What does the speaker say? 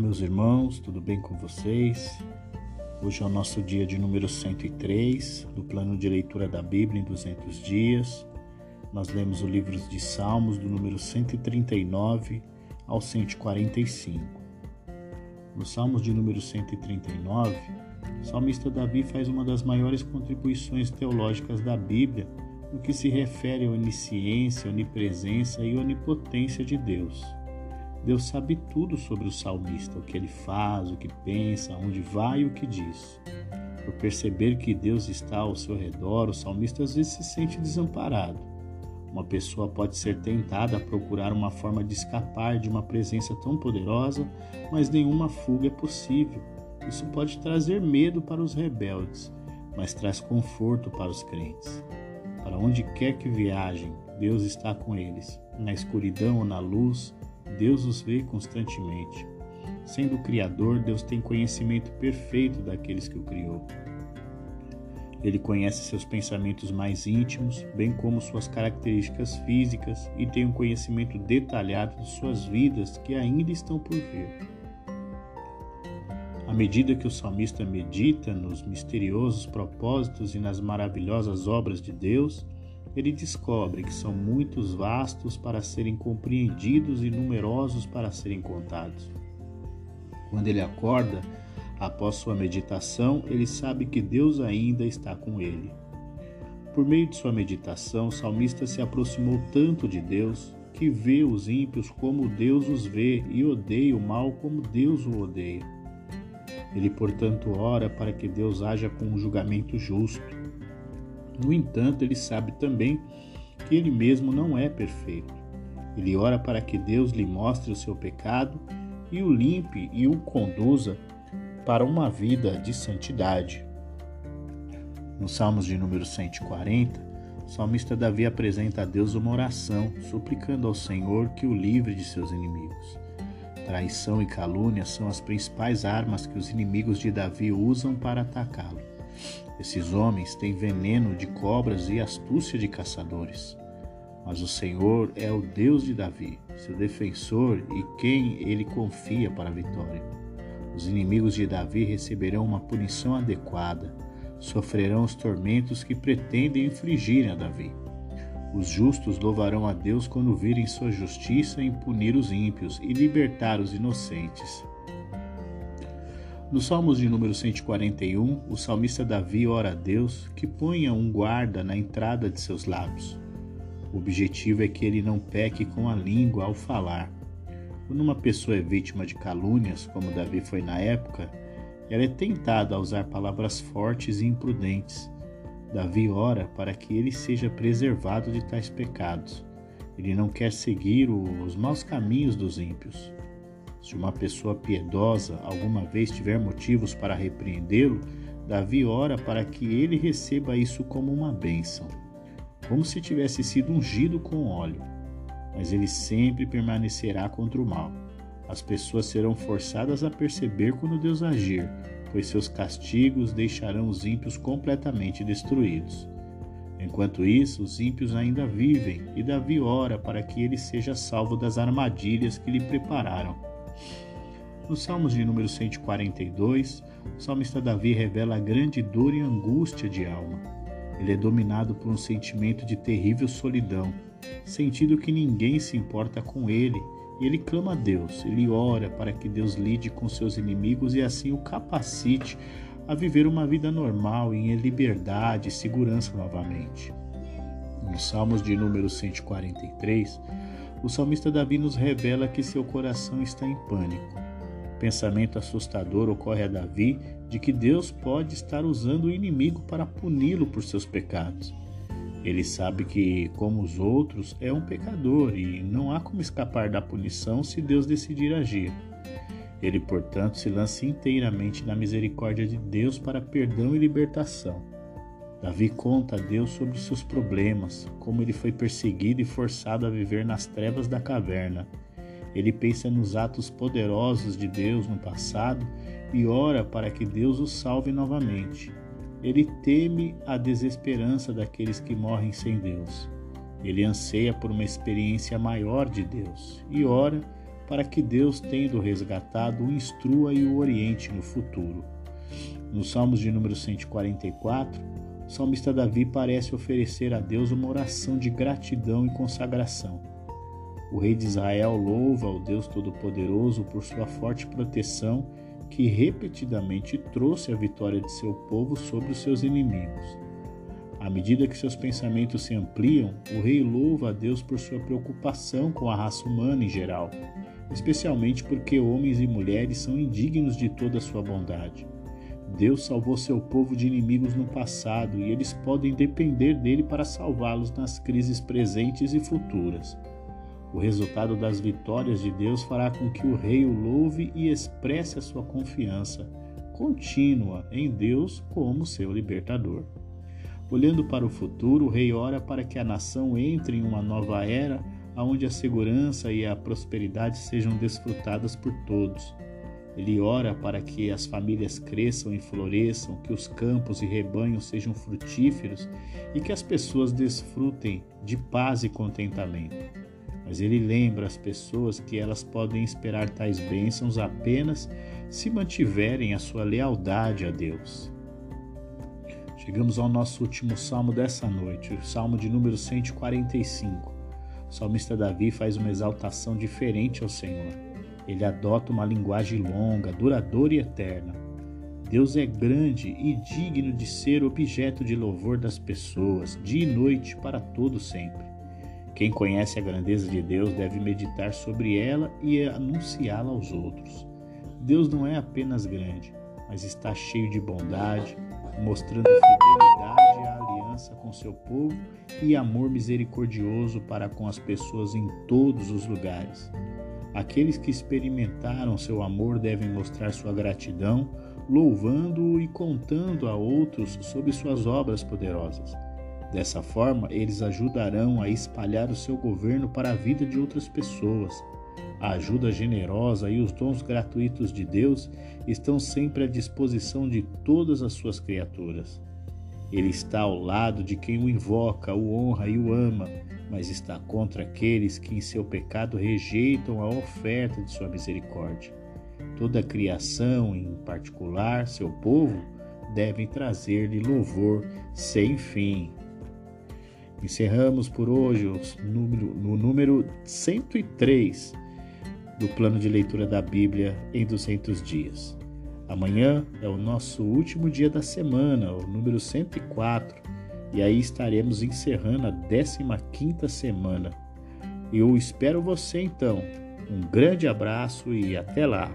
Meus irmãos, tudo bem com vocês? Hoje é o nosso dia de número 103 do plano de leitura da Bíblia em 200 dias. Nós lemos o livro de Salmos do número 139 ao 145. No Salmos de número 139, o salmista Davi faz uma das maiores contribuições teológicas da Bíblia no que se refere à onisciência, onipresença e onipotência de Deus. Deus sabe tudo sobre o salmista, o que ele faz, o que pensa, onde vai e o que diz. Por perceber que Deus está ao seu redor, o salmista às vezes se sente desamparado. Uma pessoa pode ser tentada a procurar uma forma de escapar de uma presença tão poderosa, mas nenhuma fuga é possível. Isso pode trazer medo para os rebeldes, mas traz conforto para os crentes. Para onde quer que viajem, Deus está com eles, na escuridão ou na luz, Deus os vê constantemente. Sendo o Criador, Deus tem conhecimento perfeito daqueles que o criou. Ele conhece seus pensamentos mais íntimos, bem como suas características físicas, e tem um conhecimento detalhado de suas vidas que ainda estão por vir. À medida que o salmista medita nos misteriosos propósitos e nas maravilhosas obras de Deus, ele descobre que são muitos vastos para serem compreendidos e numerosos para serem contados. Quando ele acorda, após sua meditação, ele sabe que Deus ainda está com ele. Por meio de sua meditação, o salmista se aproximou tanto de Deus que vê os ímpios como Deus os vê e odeia o mal como Deus o odeia. Ele, portanto, ora para que Deus haja com um julgamento justo no entanto, ele sabe também que ele mesmo não é perfeito. Ele ora para que Deus lhe mostre o seu pecado e o limpe e o conduza para uma vida de santidade. No Salmos de número 140, o salmista Davi apresenta a Deus uma oração, suplicando ao Senhor que o livre de seus inimigos. Traição e calúnia são as principais armas que os inimigos de Davi usam para atacá-lo. Esses homens têm veneno de cobras e astúcia de caçadores. Mas o Senhor é o Deus de Davi, seu defensor e quem ele confia para a vitória. Os inimigos de Davi receberão uma punição adequada, sofrerão os tormentos que pretendem infligir a Davi. Os justos louvarão a Deus quando virem sua justiça em punir os ímpios e libertar os inocentes. No Salmos de número 141, o salmista Davi ora a Deus que ponha um guarda na entrada de seus lábios. O objetivo é que ele não peque com a língua ao falar. Quando uma pessoa é vítima de calúnias, como Davi foi na época, ela é tentada a usar palavras fortes e imprudentes. Davi ora para que ele seja preservado de tais pecados. Ele não quer seguir os maus caminhos dos ímpios. Se uma pessoa piedosa alguma vez tiver motivos para repreendê-lo, Davi ora para que ele receba isso como uma bênção, como se tivesse sido ungido com óleo. Mas ele sempre permanecerá contra o mal. As pessoas serão forçadas a perceber quando Deus agir, pois seus castigos deixarão os ímpios completamente destruídos. Enquanto isso, os ímpios ainda vivem, e Davi ora para que ele seja salvo das armadilhas que lhe prepararam. Nos Salmos de número 142, o salmista Davi revela a grande dor e angústia de alma. Ele é dominado por um sentimento de terrível solidão, sentindo que ninguém se importa com ele, e ele clama a Deus, ele ora para que Deus lide com seus inimigos e assim o capacite a viver uma vida normal em liberdade e segurança novamente. Nos Salmos de número 143, o salmista Davi nos revela que seu coração está em pânico pensamento assustador ocorre a Davi de que Deus pode estar usando o inimigo para puni-lo por seus pecados. Ele sabe que, como os outros, é um pecador e não há como escapar da punição se Deus decidir agir. Ele, portanto, se lança inteiramente na misericórdia de Deus para perdão e libertação. Davi conta a Deus sobre seus problemas, como ele foi perseguido e forçado a viver nas trevas da caverna ele pensa nos atos poderosos de Deus no passado e ora para que Deus o salve novamente. Ele teme a desesperança daqueles que morrem sem Deus. Ele anseia por uma experiência maior de Deus e ora para que Deus, tendo resgatado, o instrua e o oriente no futuro. Nos Salmos de número 144, o salmista Davi parece oferecer a Deus uma oração de gratidão e consagração. O rei de Israel louva o Deus Todo-Poderoso por sua forte proteção que repetidamente trouxe a vitória de seu povo sobre os seus inimigos. À medida que seus pensamentos se ampliam, o rei louva a Deus por sua preocupação com a raça humana em geral, especialmente porque homens e mulheres são indignos de toda a sua bondade. Deus salvou seu povo de inimigos no passado e eles podem depender dele para salvá-los nas crises presentes e futuras. O resultado das vitórias de Deus fará com que o rei o louve e expresse a sua confiança contínua em Deus como seu libertador. Olhando para o futuro, o rei ora para que a nação entre em uma nova era onde a segurança e a prosperidade sejam desfrutadas por todos. Ele ora para que as famílias cresçam e floresçam, que os campos e rebanhos sejam frutíferos e que as pessoas desfrutem de paz e contentamento mas ele lembra as pessoas que elas podem esperar tais bênçãos apenas se mantiverem a sua lealdade a Deus. Chegamos ao nosso último salmo dessa noite, o salmo de número 145. O salmista Davi faz uma exaltação diferente ao Senhor. Ele adota uma linguagem longa, duradoura e eterna. Deus é grande e digno de ser objeto de louvor das pessoas, dia e noite, para todo sempre. Quem conhece a grandeza de Deus deve meditar sobre ela e anunciá-la aos outros. Deus não é apenas grande, mas está cheio de bondade, mostrando fidelidade à aliança com seu povo e amor misericordioso para com as pessoas em todos os lugares. Aqueles que experimentaram seu amor devem mostrar sua gratidão, louvando-o e contando a outros sobre suas obras poderosas. Dessa forma, eles ajudarão a espalhar o seu governo para a vida de outras pessoas. A ajuda generosa e os dons gratuitos de Deus estão sempre à disposição de todas as suas criaturas. Ele está ao lado de quem o invoca, o honra e o ama, mas está contra aqueles que em seu pecado rejeitam a oferta de sua misericórdia. Toda a criação, em particular seu povo, devem trazer-lhe louvor sem fim. Encerramos por hoje número, no número 103 do plano de leitura da Bíblia em 200 dias. Amanhã é o nosso último dia da semana, o número 104, e aí estaremos encerrando a 15ª semana. Eu espero você então. Um grande abraço e até lá!